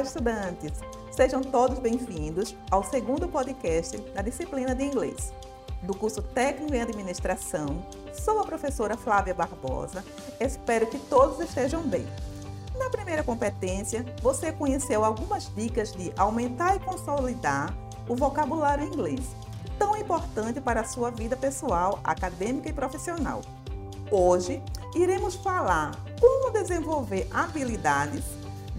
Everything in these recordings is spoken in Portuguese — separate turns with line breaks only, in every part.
estudantes! Sejam todos bem-vindos ao segundo podcast da disciplina de inglês. Do curso Técnico em Administração, sou a professora Flávia Barbosa. Espero que todos estejam bem. Na primeira competência, você conheceu algumas dicas de aumentar e consolidar o vocabulário inglês, tão importante para a sua vida pessoal, acadêmica e profissional. Hoje, iremos falar como desenvolver habilidades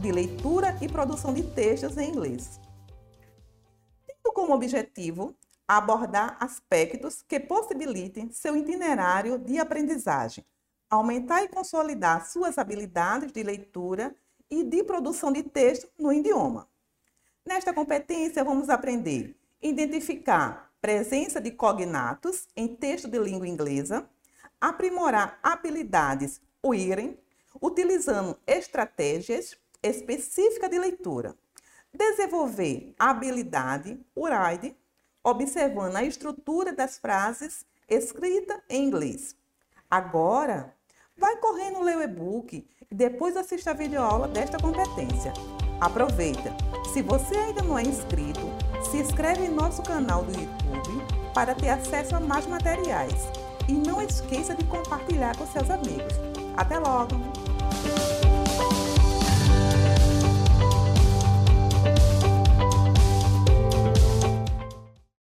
de leitura e produção de textos em inglês. Tendo como objetivo abordar aspectos que possibilitem seu itinerário de aprendizagem, aumentar e consolidar suas habilidades de leitura e de produção de texto no idioma. Nesta competência, vamos aprender identificar presença de cognatos em texto de língua inglesa, aprimorar habilidades reading, utilizando estratégias específica de leitura. Desenvolver a habilidade Uraide, observando a estrutura das frases escrita em inglês. Agora, vai correndo ler o e-book e depois assista a videoaula desta competência. Aproveita! Se você ainda não é inscrito, se inscreve em nosso canal do YouTube para ter acesso a mais materiais. E não esqueça de compartilhar com seus amigos. Até logo!